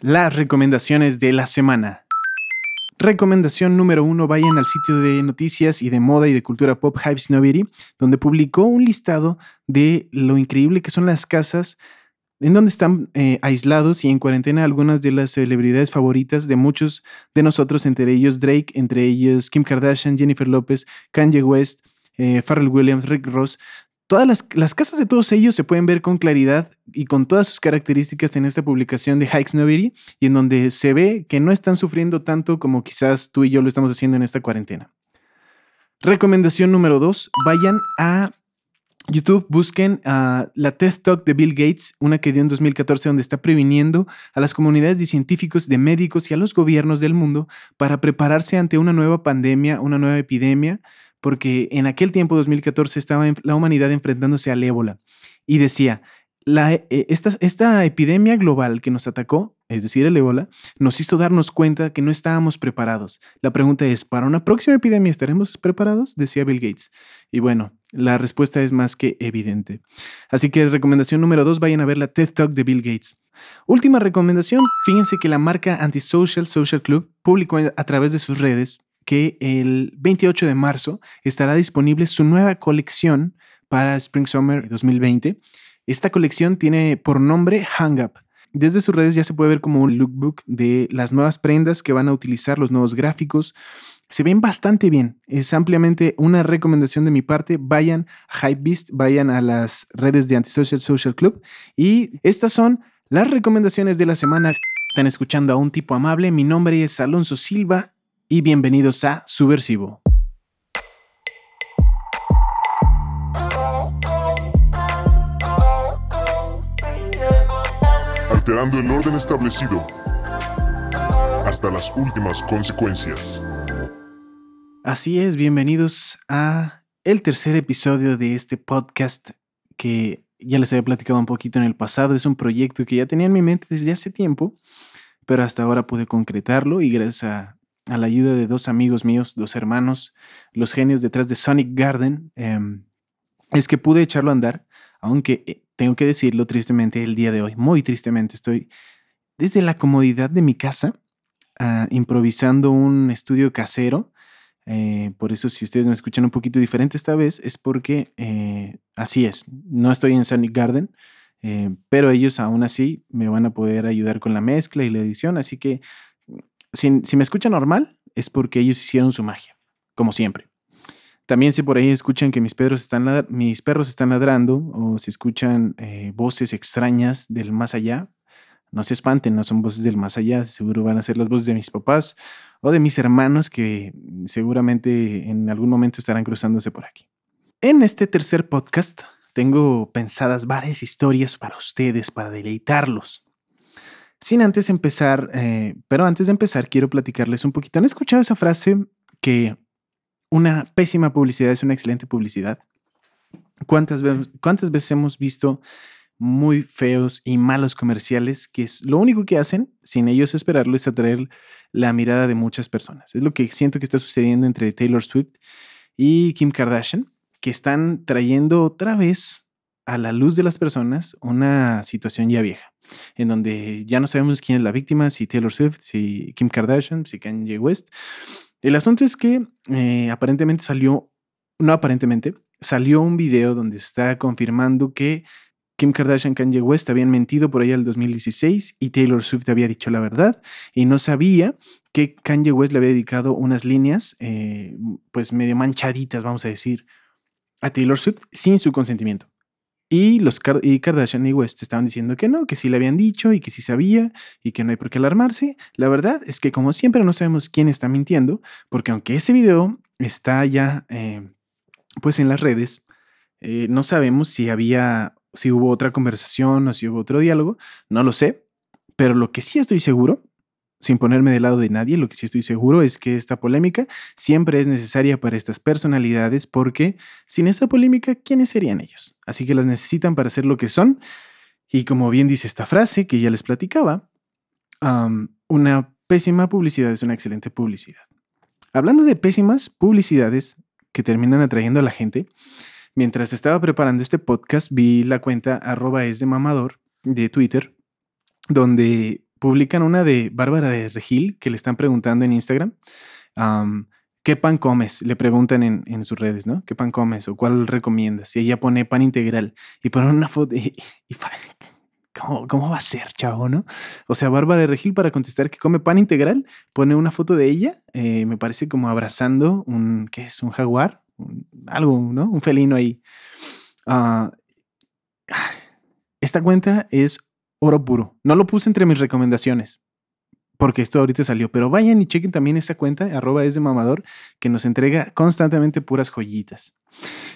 Las recomendaciones de la semana. Recomendación número uno, vayan al sitio de noticias y de moda y de cultura pop Hype Snobbery, donde publicó un listado de lo increíble que son las casas en donde están eh, aislados y en cuarentena algunas de las celebridades favoritas de muchos de nosotros, entre ellos Drake, entre ellos Kim Kardashian, Jennifer Lopez, Kanye West, eh, Pharrell Williams, Rick Ross, Todas las, casas de todos ellos se pueden ver con claridad y con todas sus características en esta publicación de Hikes Nobody y en donde se ve que no están sufriendo tanto como quizás tú y yo lo estamos haciendo en esta cuarentena. Recomendación número dos, vayan a YouTube, busquen la TED Talk de Bill Gates, una que dio en 2014 donde está previniendo a las comunidades de científicos, de médicos y a los gobiernos del mundo para prepararse ante una nueva pandemia, una nueva epidemia porque en aquel tiempo, 2014, estaba la humanidad enfrentándose al ébola y decía, eh, esta, esta, epidemia global que nos atacó, es decir, el ébola, nos hizo darnos cuenta que no estábamos preparados. La pregunta es, ¿para una próxima epidemia estaremos preparados? Decía Bill Gates. Y bueno, la respuesta es más que evidente. Así que recomendación número dos, vayan a ver la TED Talk de Bill Gates. Última recomendación, fíjense que la marca Antisocial Social Club publicó a través de sus redes que el 28 de marzo estará disponible su nueva colección para Spring Summer 2020. Esta colección tiene por nombre Hang Up. Desde sus redes ya se puede ver como un lookbook de las nuevas prendas que van a utilizar, los nuevos gráficos. Se ven bastante bien. Es ampliamente una recomendación de mi parte. Vayan a Hypebeast, vayan a las redes de Antisocial Social Club. Y estas son las recomendaciones de la semana. Están escuchando a un tipo amable. Mi nombre es Alonso Silva y bienvenidos a Subversivo. Alterando el orden establecido hasta las últimas consecuencias. Así es, bienvenidos a el tercer episodio de este podcast que ya les había platicado un poquito en el pasado. Es un proyecto que ya tenía en mi mente desde hace tiempo, pero hasta ahora pude concretarlo y gracias a a la ayuda de dos amigos míos, dos hermanos, los genios detrás de Sonic Garden, em, es que pude echarlo a andar, aunque eh, tengo que decirlo tristemente el día de hoy, muy tristemente, estoy desde la comodidad de mi casa ah, improvisando un estudio casero. Eh, por eso si ustedes me escuchan un poquito diferente esta vez es porque eh, así es, no estoy en Sonic Garden, pero ellos aún así me van a poder ayudar con la mezcla y la edición, así que si, me escuchan normal, es porque ellos hicieron su magia, como siempre. También si por ahí escuchan que mis perros están, mis perros están ladrando o si escuchan eh, voces extrañas del más allá, no se espanten, no son voces del más allá, seguro van a ser las voces de mis papás o de mis hermanos que seguramente en algún momento estarán cruzándose por aquí. En este tercer podcast tengo pensadas varias historias para ustedes, para deleitarlos. Sin antes empezar, eh, pero antes de empezar quiero platicarles un poquito. ¿Han escuchado esa frase que una pésima publicidad es una excelente publicidad? ¿Cuántas, cuántas veces hemos visto muy feos y malos comerciales que es lo único que hacen, sin ellos esperarlo, es atraer la mirada de muchas personas? Es lo que siento que está sucediendo entre Taylor Swift y Kim Kardashian, que están trayendo otra vez a la luz de las personas una situación ya vieja en donde ya no sabemos quién es la víctima, si Taylor Swift, si Kim Kardashian, si Kanye West. El asunto es que eh, aparentemente salió, no aparentemente, salió un video donde se está confirmando que Kim Kardashian Kanye West habían mentido por allá el 2016 y Taylor Swift había dicho la verdad y no sabía que Kanye West le había dedicado unas líneas, eh, pues medio manchaditas, vamos a decir, a Taylor Swift sin su consentimiento. Y los y Kardashian y West estaban diciendo que no, que sí le habían dicho y que sí sabía y que no hay por qué alarmarse. La verdad es que como siempre no sabemos quién está mintiendo, porque aunque ese video está ya eh, pues en las redes, eh, no sabemos si había, si hubo otra conversación o si hubo otro diálogo, no lo sé, pero lo que sí estoy seguro sin ponerme del lado de nadie, lo que sí estoy seguro es que esta polémica siempre es necesaria para estas personalidades porque sin esta polémica, ¿quiénes serían ellos? Así que las necesitan para ser lo que son. Y como bien dice esta frase que ya les platicaba, una pésima publicidad es una excelente publicidad. Hablando de pésimas publicidades que terminan atrayendo a la gente, mientras estaba preparando este podcast vi la cuenta arroba es de mamador de Twitter, donde publican una de Bárbara de Regil que le están preguntando en Instagram. ¿Qué pan comes? Le preguntan en, sus redes, ¿no? ¿Qué pan comes o cuál recomiendas? Y ella pone pan integral y pone una foto y, ¿cómo, va a ser, chavo, no? O sea, Bárbara de Regil para contestar que come pan integral pone una foto de ella, eh, me parece como abrazando un, ¿qué es? Un jaguar, algo, ¿no? Un felino ahí. Ah, esta cuenta es oro puro. No lo puse entre mis recomendaciones, porque esto ahorita salió, pero vayan y chequen también esa cuenta, arroba es de mamador, que nos entrega constantemente puras joyitas.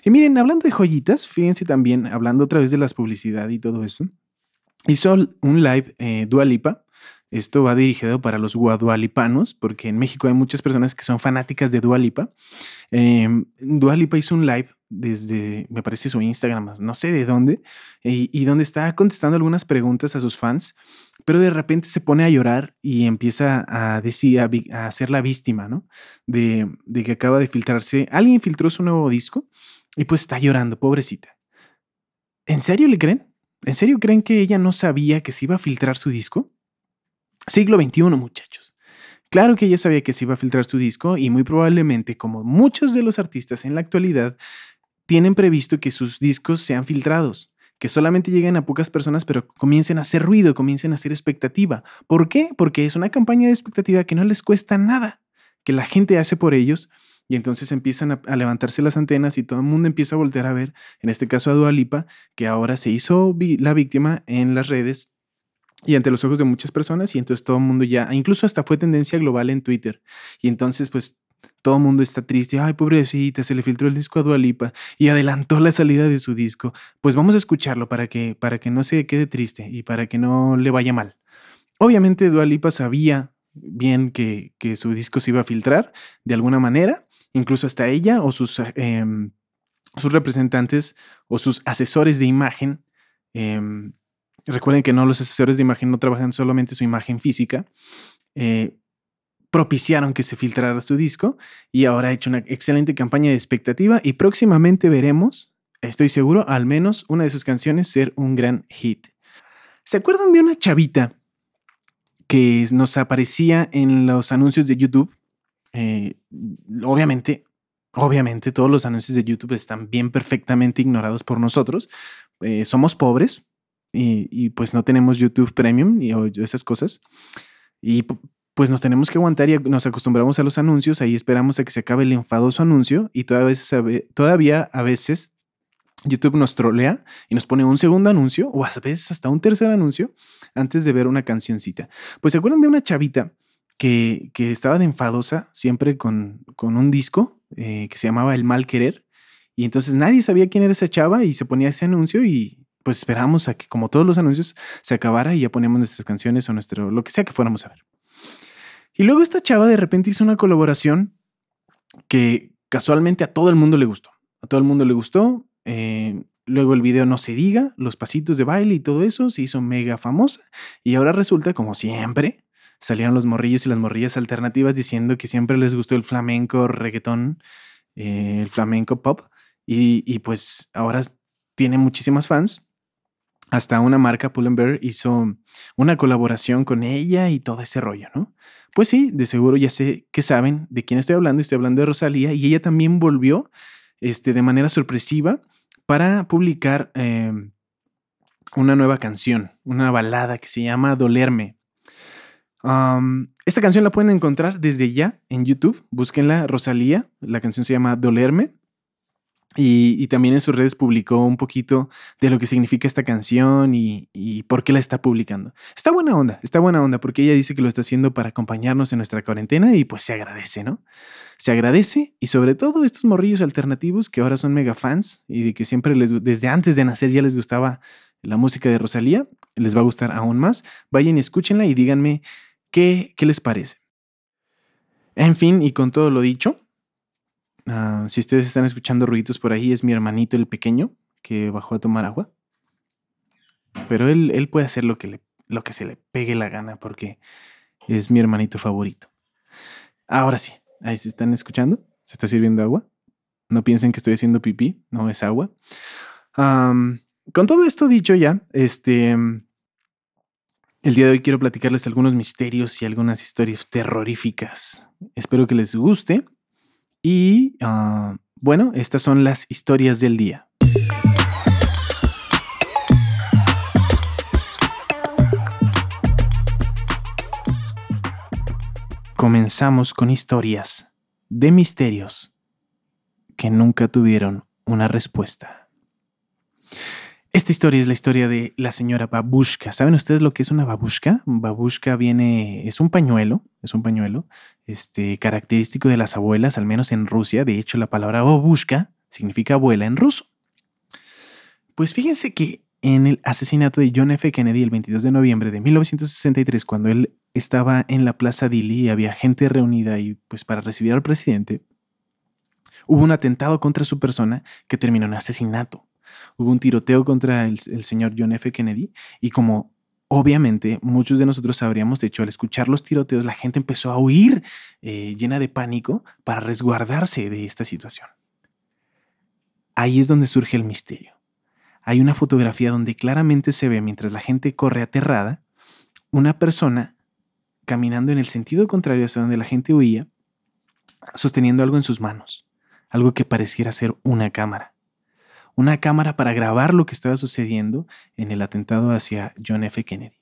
Y miren, hablando de joyitas, fíjense también, hablando otra vez de las publicidad y todo eso, hizo un live eh, Dualipa. Esto va dirigido para los guadualipanos, porque en México hay muchas personas que son fanáticas de Dualipa. Eh, Dualipa hizo un live desde, me parece su Instagram, no sé de dónde, y, donde está contestando algunas preguntas a sus fans, pero de repente se pone a llorar y empieza a decir, a, ser la víctima, ¿no? De, de, que acaba de filtrarse, alguien filtró su nuevo disco y pues está llorando, pobrecita. ¿En serio le creen? ¿En serio creen que ella no sabía que se iba a filtrar su disco? Siglo XXI, muchachos. Claro que ella sabía que se iba a filtrar su disco y muy probablemente, como muchos de los artistas en la actualidad, tienen previsto que sus discos sean filtrados, que solamente lleguen a pocas personas, pero comiencen a hacer ruido, comiencen a hacer expectativa. ¿Por qué? Porque es una campaña de expectativa que no les cuesta nada, que la gente hace por ellos y entonces empiezan a, levantarse las antenas y todo el mundo empieza a voltear a ver, en este caso a Dualipa, que ahora se hizo la víctima en las redes y ante los ojos de muchas personas y entonces todo el mundo ya, incluso hasta fue tendencia global en Twitter. Y entonces pues todo el mundo está triste. Ay, pobrecita, se le filtró el disco a Dualipa y adelantó la salida de su disco. Pues vamos a escucharlo para que, para que no se quede triste y para que no le vaya mal. Obviamente Dualipa sabía bien que, que, su disco se iba a filtrar de alguna manera, incluso hasta ella o sus, em, sus representantes o sus asesores de imagen. Em, recuerden que no los asesores de imagen no trabajan solamente su imagen física. Eh, propiciaron que se filtrara su disco y ahora ha hecho una excelente campaña de expectativa y próximamente veremos, estoy seguro, al menos una de sus canciones ser un gran hit. ¿Se acuerdan de una chavita que nos aparecía en los anuncios de YouTube? Eh, obviamente, obviamente todos los anuncios de YouTube están bien perfectamente ignorados por nosotros. Eh, somos pobres y, pues no tenemos YouTube Premium y esas cosas. Y pues nos tenemos que aguantar y nos acostumbramos a los anuncios, ahí esperamos a que se acabe el enfadoso anuncio y todavía, a veces YouTube nos trolea y nos pone un segundo anuncio o a veces hasta un tercer anuncio antes de ver una cancioncita. Pues se acuerdan de una chavita que, estaba de enfadosa siempre con, con un disco eh, que se llamaba El Mal Querer y entonces nadie sabía quién era esa chava y se ponía ese anuncio y pues esperamos a que como todos los anuncios se acabara y ya poníamos nuestras canciones o nuestro lo que sea que fuéramos a ver. Y luego esta chava de repente hizo una colaboración que casualmente a todo el mundo le gustó. A todo el mundo le gustó. Eh, luego el video no se diga, los pasitos de baile y todo eso se hizo mega famosa. Y ahora resulta, como siempre, salieron los morrillos y las morrillas alternativas diciendo que siempre les gustó el flamenco reggaetón, eh, el flamenco pop. Y, y, pues ahora tiene muchísimas fans. Hasta una marca, Pull&Bear, hizo una colaboración con ella y todo ese rollo, ¿no? Pues sí, de seguro ya sé que saben de quién estoy hablando. Estoy hablando de Rosalía y ella también volvió este, de manera sorpresiva para publicar em, una nueva canción, una balada que se llama Dolerme. esta canción la pueden encontrar desde ya en YouTube. Búsquenla, Rosalía. La canción se llama Dolerme. Y, también en sus redes publicó un poquito de lo que significa esta canción y, por qué la está publicando. Está buena onda, está buena onda porque ella dice que lo está haciendo para acompañarnos en nuestra cuarentena y pues se agradece, ¿no? Se agradece y sobre todo estos morrillos alternativos que ahora son mega fans y de que siempre les, desde antes de nacer ya les gustaba la música de Rosalía, les va a gustar aún más. Vayan y escúchenla y díganme qué, qué les parece. En fin, y con todo lo dicho, Ah, si ustedes están escuchando ruiditos por ahí, es mi hermanito el pequeño que bajó a tomar agua. Pero él, él puede hacer lo que, lo que se le pegue la gana porque es mi hermanito favorito. Ahora sí, ahí se están escuchando. Se está sirviendo agua. No piensen que estoy haciendo pipí, no es agua. con todo esto dicho ya, este, El día de hoy quiero platicarles algunos misterios y algunas historias terroríficas. Espero que les guste. Y uh, bueno, estas son las historias del día. Comenzamos con historias de misterios que nunca tuvieron una respuesta. Esta historia es la historia de la señora babushka. ¿Saben ustedes lo que es una babushka? Babushka viene, es un pañuelo, es un pañuelo, este, característico de las abuelas, al menos en Rusia. De hecho, la palabra babushka significa abuela en ruso. Pues fíjense que en el asesinato de John F. Kennedy el 22 de noviembre de 1963, cuando él estaba en la Plaza Dili y había gente reunida y pues para recibir al presidente, hubo un atentado contra su persona que terminó en asesinato hubo un tiroteo contra el, señor John F. Kennedy y como obviamente muchos de nosotros habríamos hecho al escuchar los tiroteos, la gente empezó a huir eh, llena de pánico para resguardarse de esta situación. Ahí es donde surge el misterio. Hay una fotografía donde claramente se ve mientras la gente corre aterrada, una persona caminando en el sentido contrario hacia donde la gente huía, sosteniendo algo en sus manos, algo que pareciera ser una cámara una cámara para grabar lo que estaba sucediendo en el atentado hacia John F. Kennedy.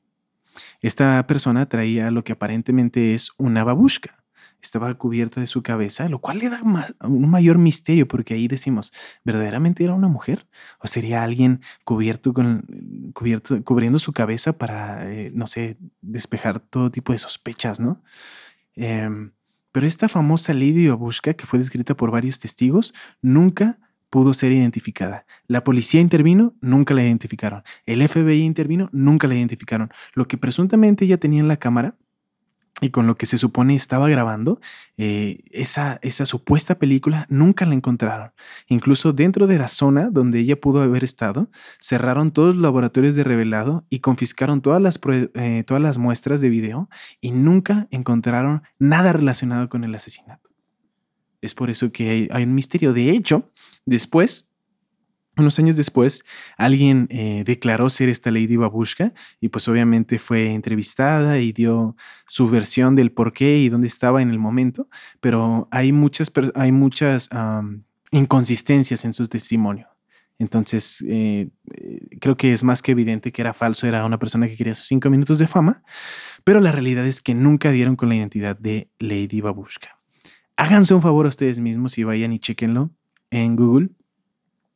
Esta persona traía lo que aparentemente es una babushka. Estaba cubierta de su cabeza, lo cual le da un mayor misterio porque ahí decimos, ¿verdaderamente era una mujer? ¿O sería alguien cubierto con, cubierto, cubriendo su cabeza para, eh, no sé, despejar todo tipo de sospechas, ¿no? Em, pero esta famosa Lady Babushka, que fue descrita por varios testigos, nunca pudo ser identificada. La policía intervino, nunca la identificaron. El FBI intervino, nunca la identificaron. Lo que presuntamente ya tenía en la cámara y con lo que se supone estaba grabando, eh, esa, esa supuesta película nunca la encontraron. Incluso dentro de la zona donde ella pudo haber estado, cerraron todos los laboratorios de revelado y confiscaron todas las, eh, todas las muestras de video y nunca encontraron nada relacionado con el asesinato. Es por eso que hay, un misterio. De hecho, después, unos años después, alguien eh, declaró ser esta Lady Babushka y pues obviamente fue entrevistada y dio su versión del por qué y dónde estaba en el momento, pero hay muchas, hay muchas inconsistencias en su testimonio. Entonces, eh, eh, creo que es más que evidente que era falso, era una persona que quería sus cinco minutos de fama, pero la realidad es que nunca dieron con la identidad de Lady Babushka háganse un favor a ustedes mismos y vayan y chequenlo en Google.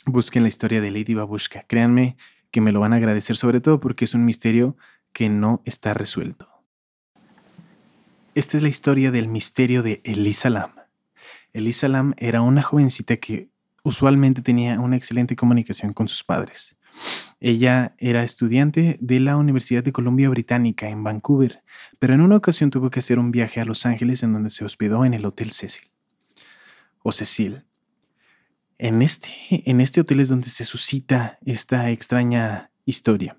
Busquen la historia de Lady Babushka. Créanme que me lo van a agradecer, sobre todo porque es un misterio que no está resuelto. Esta es la historia del misterio de Elisa Lam. Elisa Lam era una jovencita que usualmente tenía una excelente comunicación con sus padres. Ella era estudiante de la Universidad de Columbia Británica en Vancouver, pero en una ocasión tuvo que hacer un viaje a Los Ángeles en donde se hospedó en el Hotel Cecil. O Cecil. En este, en este hotel es donde se suscita esta extraña historia.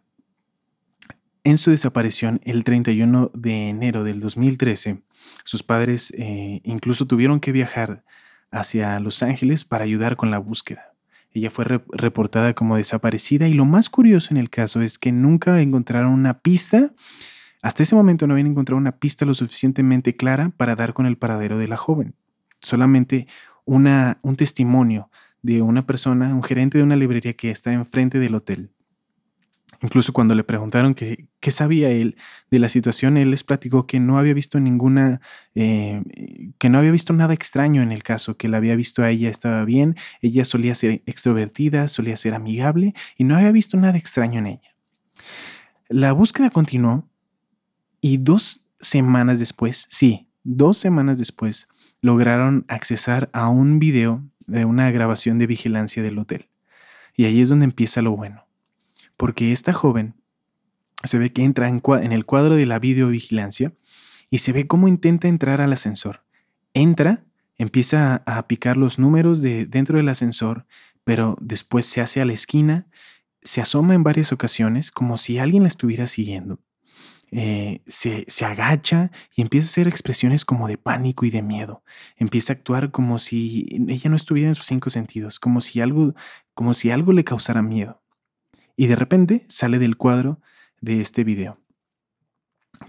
En su desaparición el 31 de enero del 2013, sus padres eh, incluso tuvieron que viajar hacia Los Ángeles para ayudar con la búsqueda. Ella fue reportada como desaparecida y lo más curioso en el caso es que nunca encontraron una pista. Hasta ese momento no habían encontrado una pista lo suficientemente clara para dar con el paradero de la joven. Solamente una, un testimonio de una persona, un gerente de una librería que está enfrente del hotel, Incluso cuando le preguntaron qué, sabía él de la situación, él les platicó que no había visto ninguna, eh, que no había visto nada extraño en el caso, que la había visto a ella estaba bien, ella solía ser extrovertida, solía ser amigable y no había visto nada extraño en ella. La búsqueda continuó y dos semanas después, sí, dos semanas después, lograron accesar a un video de una grabación de vigilancia del hotel. Y ahí es donde empieza lo bueno porque esta joven se ve que entra en, el cuadro de la videovigilancia y se ve cómo intenta entrar al ascensor. Entra, empieza a picar los números de dentro del ascensor, pero después se hace a la esquina, se asoma en varias ocasiones como si alguien la estuviera siguiendo. Eh, se, se, agacha y empieza a hacer expresiones como de pánico y de miedo. Empieza a actuar como si ella no estuviera en sus cinco sentidos, como si algo, como si algo le causara miedo y de repente sale del cuadro de este video.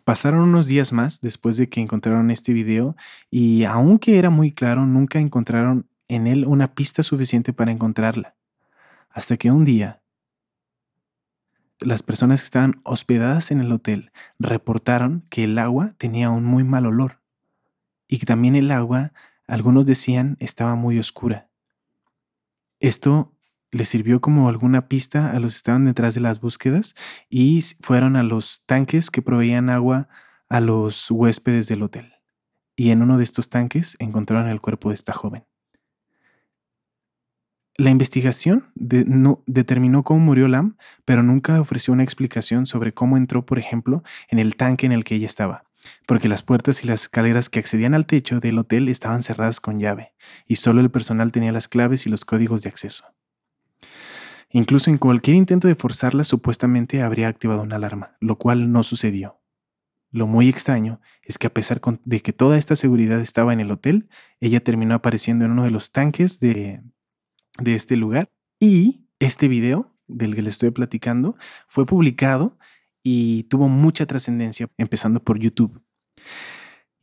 Pasaron unos días más después de que encontraron este video y aunque era muy claro, nunca encontraron en él una pista suficiente para encontrarla. Hasta que un día las personas que estaban hospedadas en el hotel reportaron que el agua tenía un muy mal olor y que también el agua, algunos decían, estaba muy oscura. Esto les sirvió como alguna pista a los que estaban detrás de las búsquedas y fueron a los tanques que proveían agua a los huéspedes del hotel. Y en uno de estos tanques encontraron el cuerpo de esta joven. La investigación no, determinó cómo murió Lam, pero nunca ofreció una explicación sobre cómo entró, por ejemplo, en el tanque en el que ella estaba, porque las puertas y las escaleras que accedían al techo del hotel estaban cerradas con llave, y solo el personal tenía las claves y los códigos de acceso. Incluso en cualquier intento de forzarla supuestamente habría activado una alarma, lo cual no sucedió. Lo muy extraño es que a pesar de que toda esta seguridad estaba en el hotel, ella terminó apareciendo en uno de los tanques de, de este lugar. Y este video del que les estoy platicando fue publicado y tuvo mucha trascendencia, empezando por YouTube.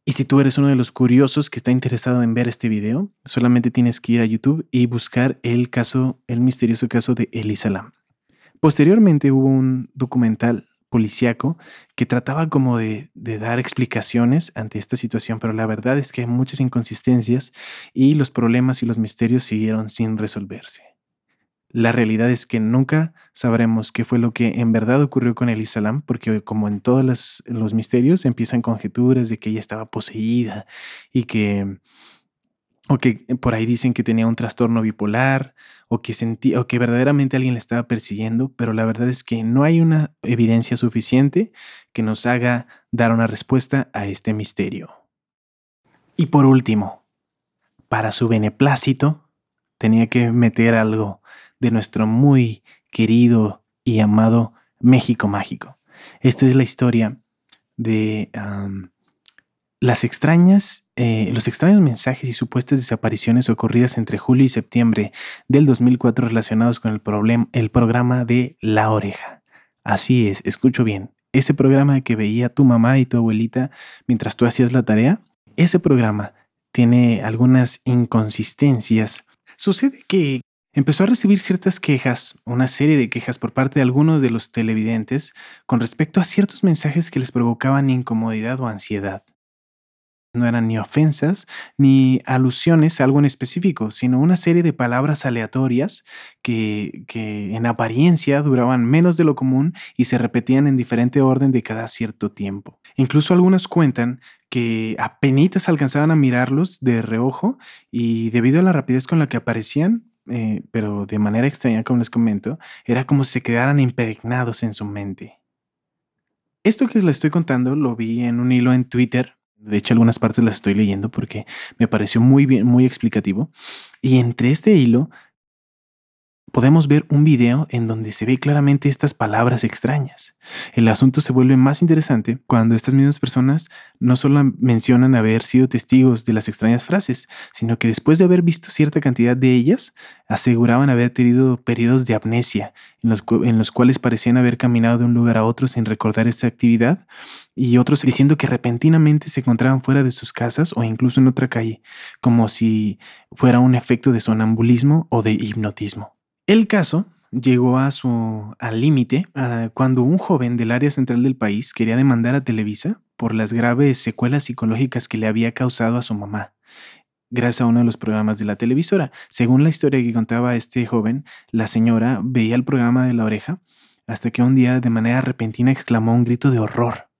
Y si tú eres uno de los curiosos que está interesado en ver este video, solamente tienes que ir a YouTube y buscar el caso, el misterioso caso de Elisa Lam. Posteriormente hubo un documental policíaco que trataba como de, de, dar explicaciones ante esta situación, pero la verdad es que hay muchas inconsistencias y los problemas y los misterios siguieron sin resolverse. La realidad es que nunca sabremos qué fue lo que en verdad ocurrió con Elisa Lam, porque como en todos los, los misterios empiezan conjeturas de que ella estaba poseída y que o que por ahí dicen que tenía un trastorno bipolar, o que o que verdaderamente alguien le estaba persiguiendo, pero la verdad es que no hay una evidencia suficiente que nos haga dar una respuesta a este misterio. Y por último, para su beneplácito, tenía que meter algo de nuestro muy querido y amado México Mágico. Esta es la historia de las extrañas, eh, los extraños mensajes y supuestas desapariciones ocurridas entre julio y septiembre del 2004 relacionados con el, el programa de La Oreja. Así es, escucho bien. Ese programa que veía tu mamá y tu abuelita mientras tú hacías la tarea, ese programa tiene algunas inconsistencias. Sucede que empezó a recibir ciertas quejas, una serie de quejas por parte de algunos de los televidentes con respecto a ciertos mensajes que les provocaban incomodidad o ansiedad no eran ni ofensas ni alusiones a algo en específico, sino una serie de palabras aleatorias que, que, en apariencia duraban menos de lo común y se repetían en diferente orden de cada cierto tiempo. Incluso algunas cuentan que apenas alcanzaban a mirarlos de reojo y debido a la rapidez con la que aparecían, eh, pero de manera extraña, como les comento, era como si se quedaran impregnados en su mente. Esto que les estoy contando lo vi en un hilo en Twitter de hecho, algunas partes las estoy leyendo porque me pareció muy bien, muy explicativo. Y entre este hilo podemos ver un video en donde se ve claramente estas palabras extrañas. El asunto se vuelve más interesante cuando estas mismas personas no solo mencionan haber sido testigos de las extrañas frases, sino que después de haber visto cierta cantidad de ellas, aseguraban haber tenido periodos de amnesia en los, en los cuales parecían haber caminado de un lugar a otro sin recordar esta actividad y otros diciendo que repentinamente se encontraban fuera de sus casas o incluso en otra calle, como si fuera un efecto de sonambulismo o de hipnotismo. El caso llegó a su al límite ah, cuando un joven del área central del país quería demandar a Televisa por las graves secuelas psicológicas que le había causado a su mamá, gracias a uno de los programas de la televisora. Según la historia que contaba este joven, la señora veía el programa de la oreja hasta que un día de manera repentina exclamó un grito de horror.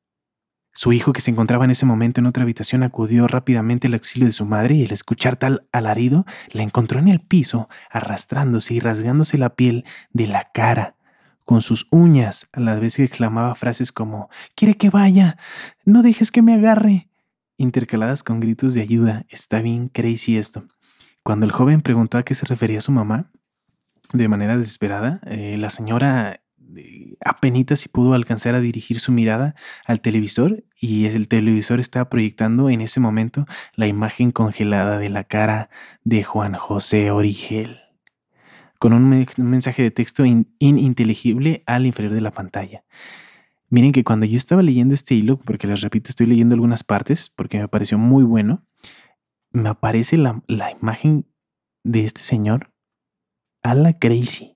Su hijo, que se encontraba en ese momento en otra habitación, acudió rápidamente al auxilio de su madre y al escuchar tal alarido, la encontró en el piso, arrastrándose y rasgándose la piel de la cara con sus uñas, a la vez que exclamaba frases como Quiere que vaya, no dejes que me agarre, intercaladas con gritos de ayuda. Está bien crazy esto. Cuando el joven preguntó a qué se refería su mamá, de manera desesperada, eh, la señora apenas si pudo alcanzar a dirigir su mirada al televisor y el televisor estaba proyectando en ese momento la imagen congelada de la cara de Juan José Origel, con un mensaje de texto ininteligible al inferior de la pantalla. Miren que cuando yo estaba leyendo este hilo, porque les repito, estoy leyendo algunas partes porque me pareció muy bueno, me aparece la, la imagen de este señor a la crazy.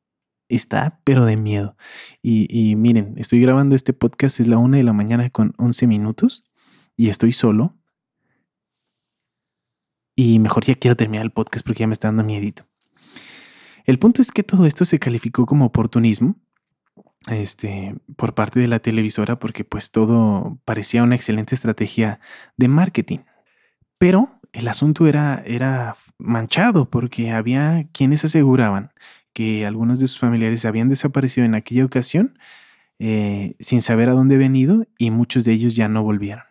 Está, pero de miedo. Y, miren, estoy grabando este podcast, es la una de la mañana con 11 minutos y estoy solo. Y mejor ya quiero terminar el podcast porque ya me está dando miedito. El punto es que todo esto se calificó como oportunismo este, por parte de la televisora porque pues todo parecía una excelente estrategia de marketing. Pero el asunto era, era manchado porque había quienes aseguraban que algunos de sus familiares habían desaparecido en aquella ocasión eh, sin saber a dónde habían ido y muchos de ellos ya no volvieron.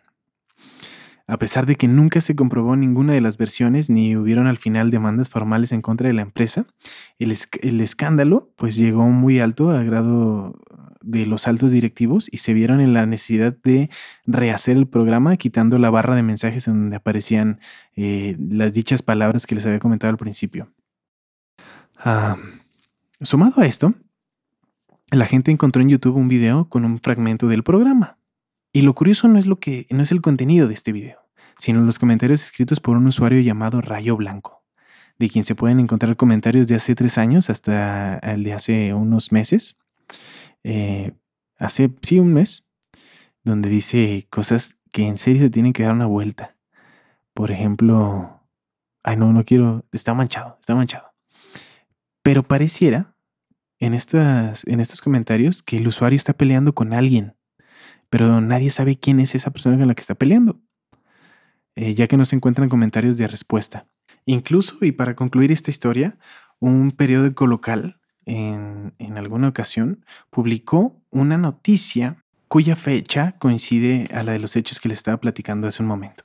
A pesar de que nunca se comprobó ninguna de las versiones ni hubieron al final demandas formales en contra de la empresa, el, escándalo pues llegó muy alto a grado de los altos directivos y se vieron en la necesidad de rehacer el programa quitando la barra de mensajes en donde aparecían eh, las dichas palabras que les había comentado al principio. Ah, sumado a esto, la gente encontró en YouTube un video con un fragmento del programa. Y lo curioso no es lo que no es el contenido de este video, sino los comentarios escritos por un usuario llamado Rayo Blanco, de quien se pueden encontrar comentarios de hace tres años hasta el de hace unos meses. Eh, hace sí un mes, donde dice cosas que en serio se tienen que dar una vuelta. Por ejemplo, ay no, no quiero, está manchado, está manchado. Pero pareciera en, estas, en estos comentarios que el usuario está peleando con alguien pero nadie sabe quién es esa persona con la que está peleando, eh, ya que no se encuentran comentarios de respuesta. Incluso, y para concluir esta historia, un periódico local en, en alguna ocasión publicó una noticia cuya fecha coincide a la de los hechos que les estaba platicando hace un momento.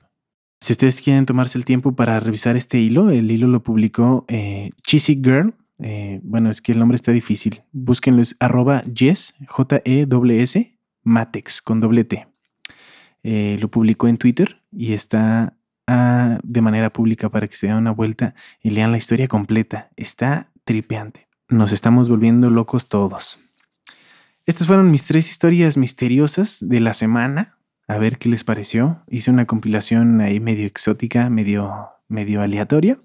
Si ustedes quieren tomarse el tiempo para revisar este hilo, el hilo lo publicó eh, Cheesy Girl. Eh, bueno, es que el nombre está difícil. Búsquenlo, es arroba Jess, J-E-S, Matex con doble T. Eh, lo publicó en Twitter y está ah, de manera pública para que se den una vuelta y lean la historia completa. Está tripeante. Nos estamos volviendo locos todos. Estas fueron mis tres historias misteriosas de la semana. A ver qué les pareció. Hice una compilación ahí medio exótica, medio, medio aleatoria.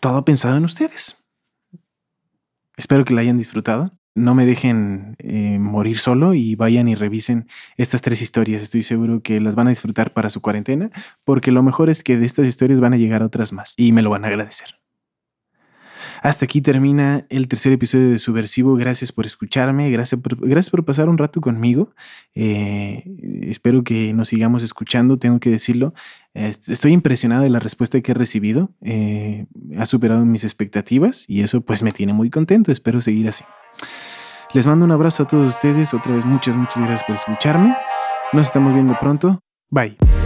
Todo pensado en ustedes. Espero que la hayan disfrutado no me dejen eh, morir solo y vayan y revisen estas tres historias. Estoy seguro que las van a disfrutar para su cuarentena, porque lo mejor es que de estas historias van a llegar otras más y me lo van a agradecer. Hasta aquí termina el tercer episodio de Subversivo. Gracias por escucharme, gracias por, gracias por pasar un rato conmigo. Eh, espero que nos sigamos escuchando, tengo que decirlo. Estoy impresionado de la respuesta que he recibido. Eh, ha superado mis expectativas y eso pues me tiene muy contento. Espero seguir así. Les mando un abrazo a todos ustedes. Otra vez muchas, muchas gracias por escucharme. Nos estamos viendo pronto. Bye.